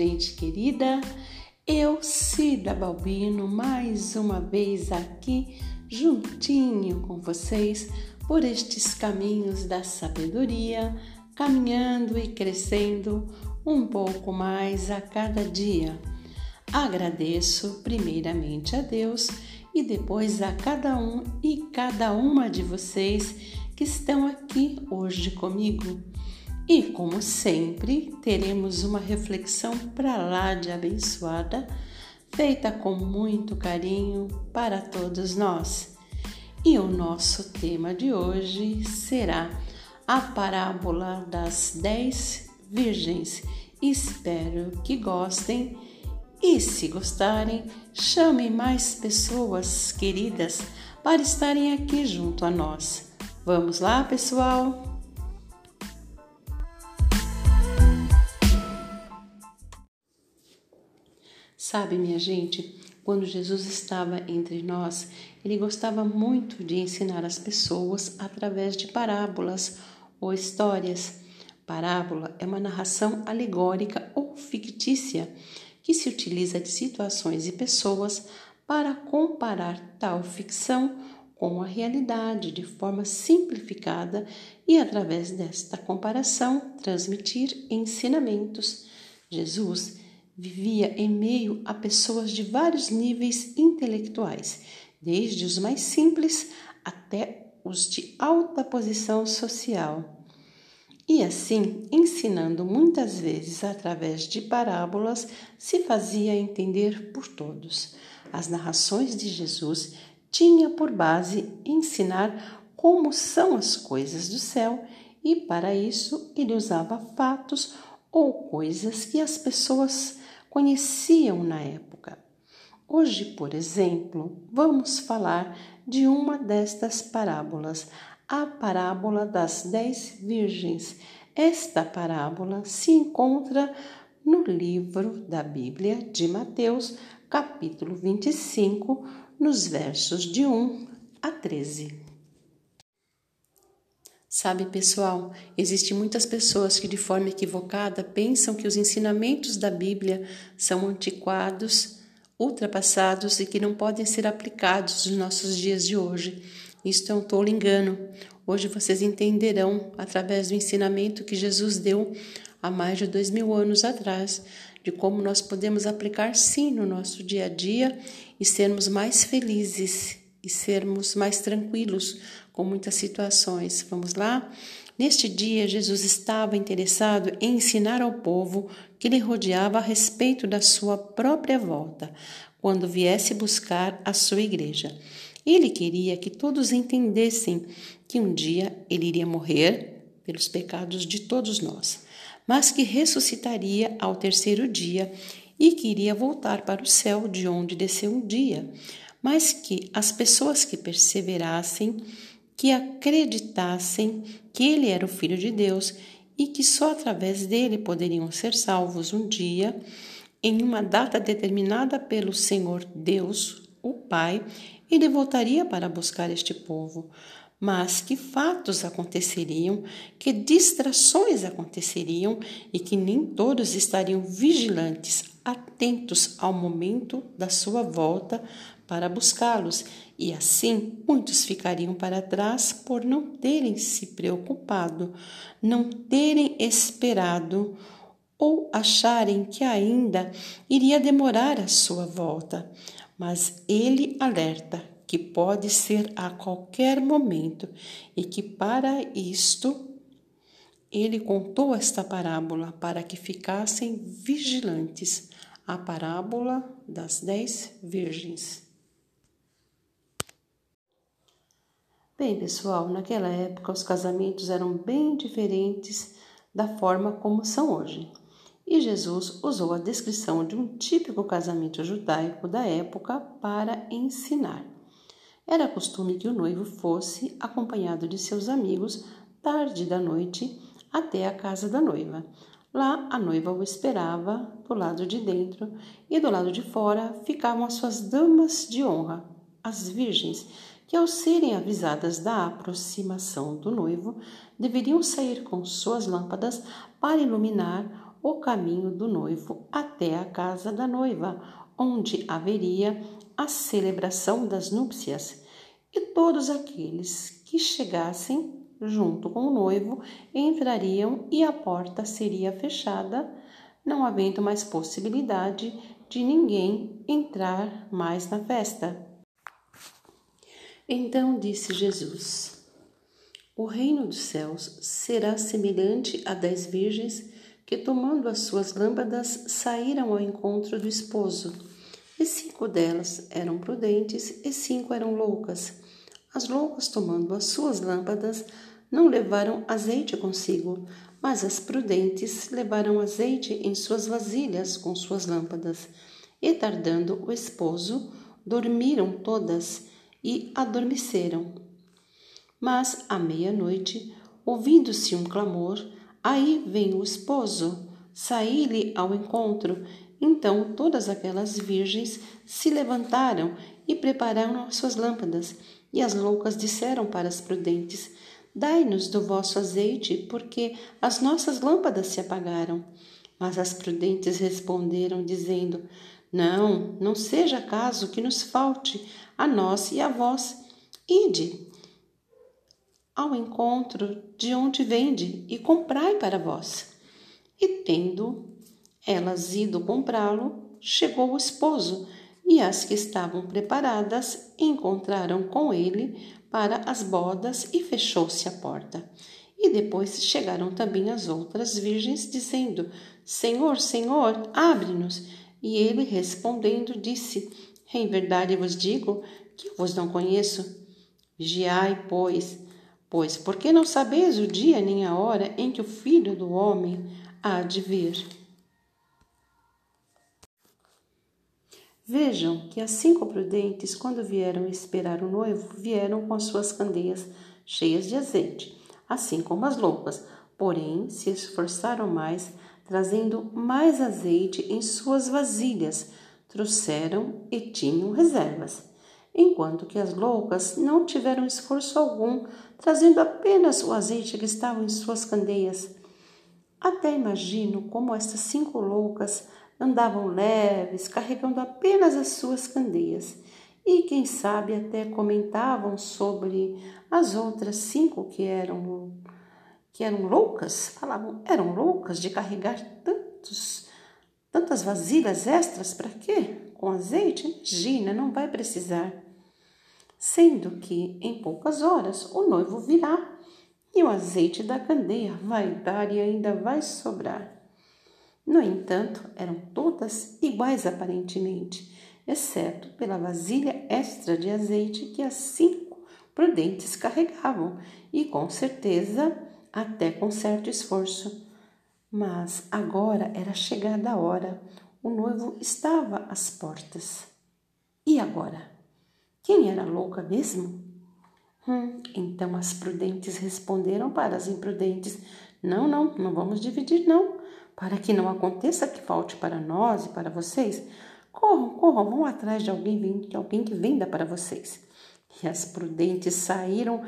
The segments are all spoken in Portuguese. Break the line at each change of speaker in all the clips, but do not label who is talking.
Gente querida. Eu, Cida Balbino, mais uma vez aqui juntinho com vocês por estes caminhos da sabedoria, caminhando e crescendo um pouco mais a cada dia. Agradeço primeiramente a Deus e depois a cada um e cada uma de vocês que estão aqui hoje comigo. E como sempre, teremos uma reflexão para lá de abençoada, feita com muito carinho para todos nós. E o nosso tema de hoje será a parábola das dez virgens. Espero que gostem e, se gostarem, chamem mais pessoas queridas para estarem aqui junto a nós. Vamos lá, pessoal? Sabe, minha gente, quando Jesus estava entre nós, ele gostava muito de ensinar as pessoas através de parábolas ou histórias. Parábola é uma narração alegórica ou fictícia que se utiliza de situações e pessoas para comparar tal ficção com a realidade de forma simplificada e, através desta comparação, transmitir ensinamentos. Jesus vivia em meio a pessoas de vários níveis intelectuais, desde os mais simples até os de alta posição social. E assim, ensinando muitas vezes através de parábolas, se fazia entender por todos. As narrações de Jesus tinha por base ensinar como são as coisas do céu, e para isso ele usava fatos ou coisas que as pessoas conheciam na época. Hoje, por exemplo, vamos falar de uma destas parábolas, a parábola das dez virgens. Esta parábola se encontra no livro da Bíblia de Mateus, capítulo 25, nos versos de 1 a 13. Sabe, pessoal, existem muitas pessoas que, de forma equivocada, pensam que os ensinamentos da Bíblia são antiquados, ultrapassados e que não podem ser aplicados nos nossos dias de hoje. Isto é um tolo engano. Hoje vocês entenderão, através do ensinamento que Jesus deu há mais de dois mil anos atrás, de como nós podemos aplicar sim no nosso dia a dia e sermos mais felizes e sermos mais tranquilos com muitas situações. Vamos lá? Neste dia, Jesus estava interessado em ensinar ao povo que lhe rodeava a respeito da sua própria volta, quando viesse buscar a sua igreja. Ele queria que todos entendessem que um dia ele iria morrer pelos pecados de todos nós, mas que ressuscitaria ao terceiro dia e que iria voltar para o céu de onde desceu um dia, mas que as pessoas que perseverassem, que acreditassem que ele era o filho de Deus e que só através dele poderiam ser salvos um dia, em uma data determinada pelo Senhor Deus, o Pai, ele voltaria para buscar este povo. Mas que fatos aconteceriam, que distrações aconteceriam e que nem todos estariam vigilantes, atentos ao momento da sua volta para buscá-los, e assim muitos ficariam para trás por não terem se preocupado, não terem esperado ou acharem que ainda iria demorar a sua volta mas ele alerta que pode ser a qualquer momento e que para isto ele contou esta parábola para que ficassem vigilantes a parábola das dez virgens. Bem, pessoal, naquela época os casamentos eram bem diferentes da forma como são hoje e Jesus usou a descrição de um típico casamento judaico da época para ensinar. Era costume que o noivo fosse acompanhado de seus amigos tarde da noite até a casa da noiva. Lá a noiva o esperava do lado de dentro e do lado de fora ficavam as suas damas de honra, as virgens, que ao serem avisadas da aproximação do noivo, deveriam sair com suas lâmpadas para iluminar o caminho do noivo até a casa da noiva, onde haveria a celebração das núpcias, e todos aqueles que chegassem junto com o noivo entrariam e a porta seria fechada, não havendo mais possibilidade de ninguém entrar mais na festa. Então disse Jesus: O reino dos céus será semelhante a dez virgens que, tomando as suas lâmpadas, saíram ao encontro do esposo. E cinco delas eram prudentes e cinco eram loucas. As loucas, tomando as suas lâmpadas, não levaram azeite consigo, mas as prudentes levaram azeite em suas vasilhas com suas lâmpadas. E tardando o esposo, dormiram todas e adormeceram. Mas à meia-noite, ouvindo-se um clamor, aí vem o esposo, saí-lhe ao encontro. Então todas aquelas virgens se levantaram e prepararam as suas lâmpadas. E as loucas disseram para as prudentes: Dai-nos do vosso azeite, porque as nossas lâmpadas se apagaram. Mas as prudentes responderam, dizendo: Não, não seja caso que nos falte a nós e a vós. Ide ao encontro de onde vende e comprai para vós. E tendo elas ido comprá-lo, chegou o esposo, e as que estavam preparadas encontraram com ele para as bodas e fechou-se a porta. E depois chegaram também as outras virgens, dizendo: Senhor, Senhor, abre-nos. E ele respondendo disse: em verdade vos digo que eu vos não conheço. Vigiai, pois, pois porque não sabeis o dia nem a hora em que o Filho do Homem há de vir. Vejam que as cinco prudentes, quando vieram esperar o noivo, vieram com as suas candeias cheias de azeite, assim como as loucas, porém se esforçaram mais, trazendo mais azeite em suas vasilhas, trouxeram e tinham reservas, enquanto que as loucas não tiveram esforço algum, trazendo apenas o azeite que estava em suas candeias. Até imagino como estas cinco loucas andavam leves, carregando apenas as suas candeias, e quem sabe até comentavam sobre as outras cinco que eram que eram loucas, falavam, eram loucas de carregar tantos Tantas vasilhas extras para quê? Com azeite? Imagina, não vai precisar. Sendo que em poucas horas o noivo virá e o azeite da candeia vai dar e ainda vai sobrar. No entanto, eram todas iguais aparentemente, exceto pela vasilha extra de azeite que as cinco prudentes carregavam, e com certeza até com certo esforço. Mas agora era chegada a hora, o noivo estava às portas. E agora? Quem era louca mesmo? Hum, então as prudentes responderam para as imprudentes: Não, não, não vamos dividir, não, para que não aconteça que falte para nós e para vocês. Corram, corram, vão atrás de alguém, de alguém que venda para vocês. E as prudentes saíram,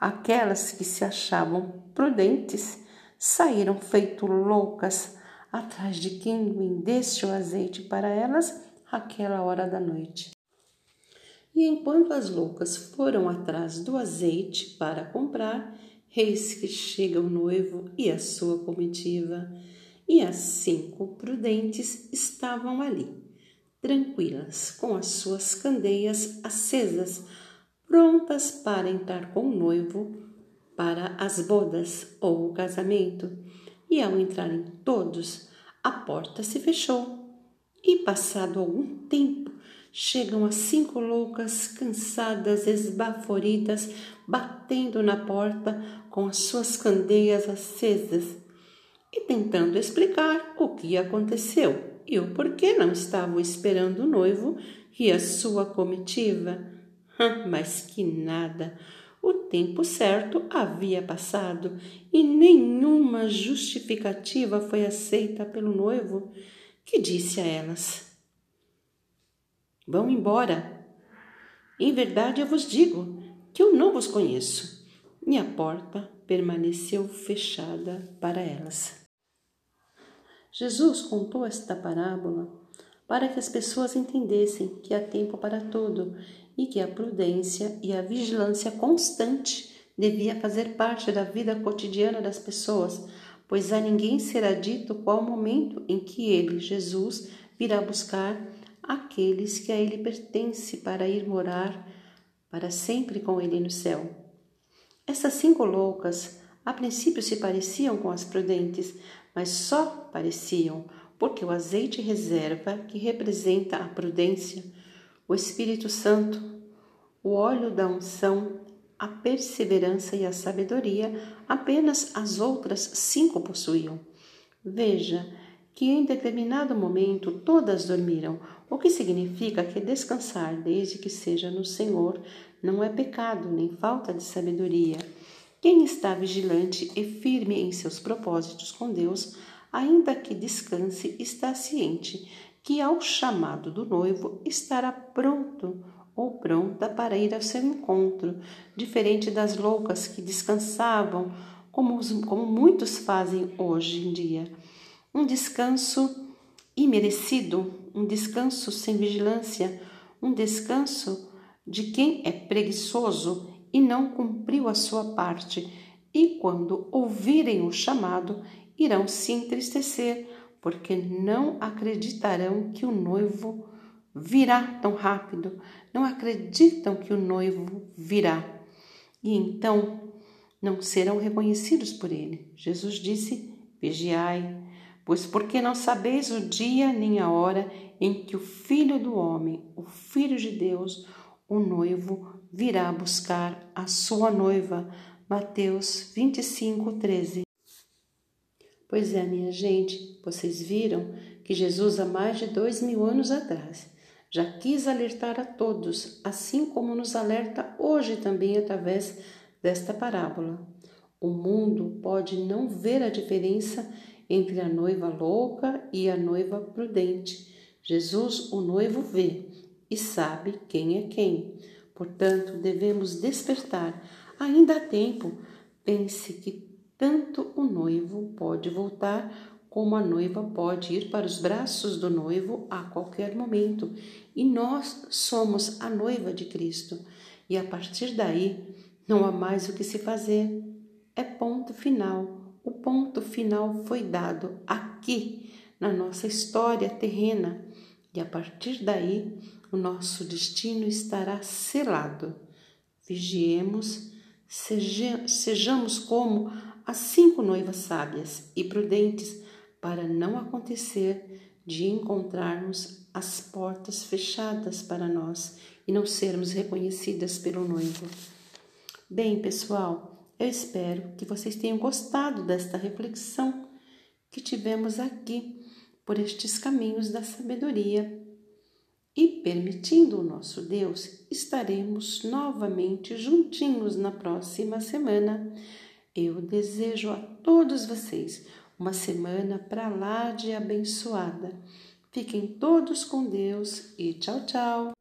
aquelas que se achavam prudentes saíram feito loucas atrás de quem vendesse o azeite para elas aquela hora da noite. E enquanto as loucas foram atrás do azeite para comprar, eis que chega o noivo e a sua comitiva, e as cinco prudentes estavam ali, tranquilas, com as suas candeias acesas, prontas para entrar com o noivo para as bodas ou o casamento, e ao entrarem todos, a porta se fechou. E passado algum tempo, chegam as cinco loucas, cansadas, esbaforidas, batendo na porta com as suas candeias acesas e tentando explicar o que aconteceu e o porquê não estavam esperando o noivo e a sua comitiva. Mas que nada! O tempo certo havia passado e nenhuma justificativa foi aceita pelo noivo, que disse a elas: Vão embora. Em verdade eu vos digo que eu não vos conheço. E a porta permaneceu fechada para elas. Jesus contou esta parábola para que as pessoas entendessem que há tempo para tudo e que a prudência e a vigilância constante devia fazer parte da vida cotidiana das pessoas, pois a ninguém será dito qual o momento em que ele, Jesus, virá buscar aqueles que a ele pertence para ir morar para sempre com ele no céu. Essas cinco loucas a princípio se pareciam com as prudentes, mas só pareciam, porque o azeite reserva, que representa a prudência, o Espírito Santo, o óleo da unção, a perseverança e a sabedoria, apenas as outras cinco possuíam. Veja que em determinado momento todas dormiram, o que significa que descansar, desde que seja no Senhor, não é pecado nem falta de sabedoria. Quem está vigilante e firme em seus propósitos com Deus, ainda que descanse, está ciente que ao chamado do noivo estará pronto ou pronta para ir ao seu encontro, diferente das loucas que descansavam, como, os, como muitos fazem hoje em dia. Um descanso imerecido, um descanso sem vigilância, um descanso de quem é preguiçoso e não cumpriu a sua parte, e quando ouvirem o chamado, irão se entristecer, porque não acreditarão que o noivo virá tão rápido, não acreditam que o noivo virá. E então não serão reconhecidos por ele. Jesus disse: Vigiai, pois porque não sabeis o dia nem a hora em que o Filho do Homem, o Filho de Deus, o noivo, virá buscar a sua noiva. Mateus 25, 13. Pois é, minha gente, vocês viram que Jesus, há mais de dois mil anos atrás, já quis alertar a todos, assim como nos alerta hoje também através desta parábola. O mundo pode não ver a diferença entre a noiva louca e a noiva prudente. Jesus, o noivo, vê e sabe quem é quem. Portanto, devemos despertar. Ainda há tempo. Pense que tanto o noivo pode voltar, como a noiva pode ir para os braços do noivo a qualquer momento. E nós somos a noiva de Cristo. E a partir daí, não há mais o que se fazer. É ponto final. O ponto final foi dado aqui, na nossa história terrena. E a partir daí, o nosso destino estará selado. Vigiemos, sejamos como as cinco noivas sábias e prudentes, para não acontecer de encontrarmos as portas fechadas para nós e não sermos reconhecidas pelo noivo. Bem, pessoal, eu espero que vocês tenham gostado desta reflexão que tivemos aqui por estes caminhos da sabedoria e, permitindo o nosso Deus, estaremos novamente juntinhos na próxima semana. Eu desejo a todos vocês uma semana para lá de abençoada. Fiquem todos com Deus e tchau, tchau.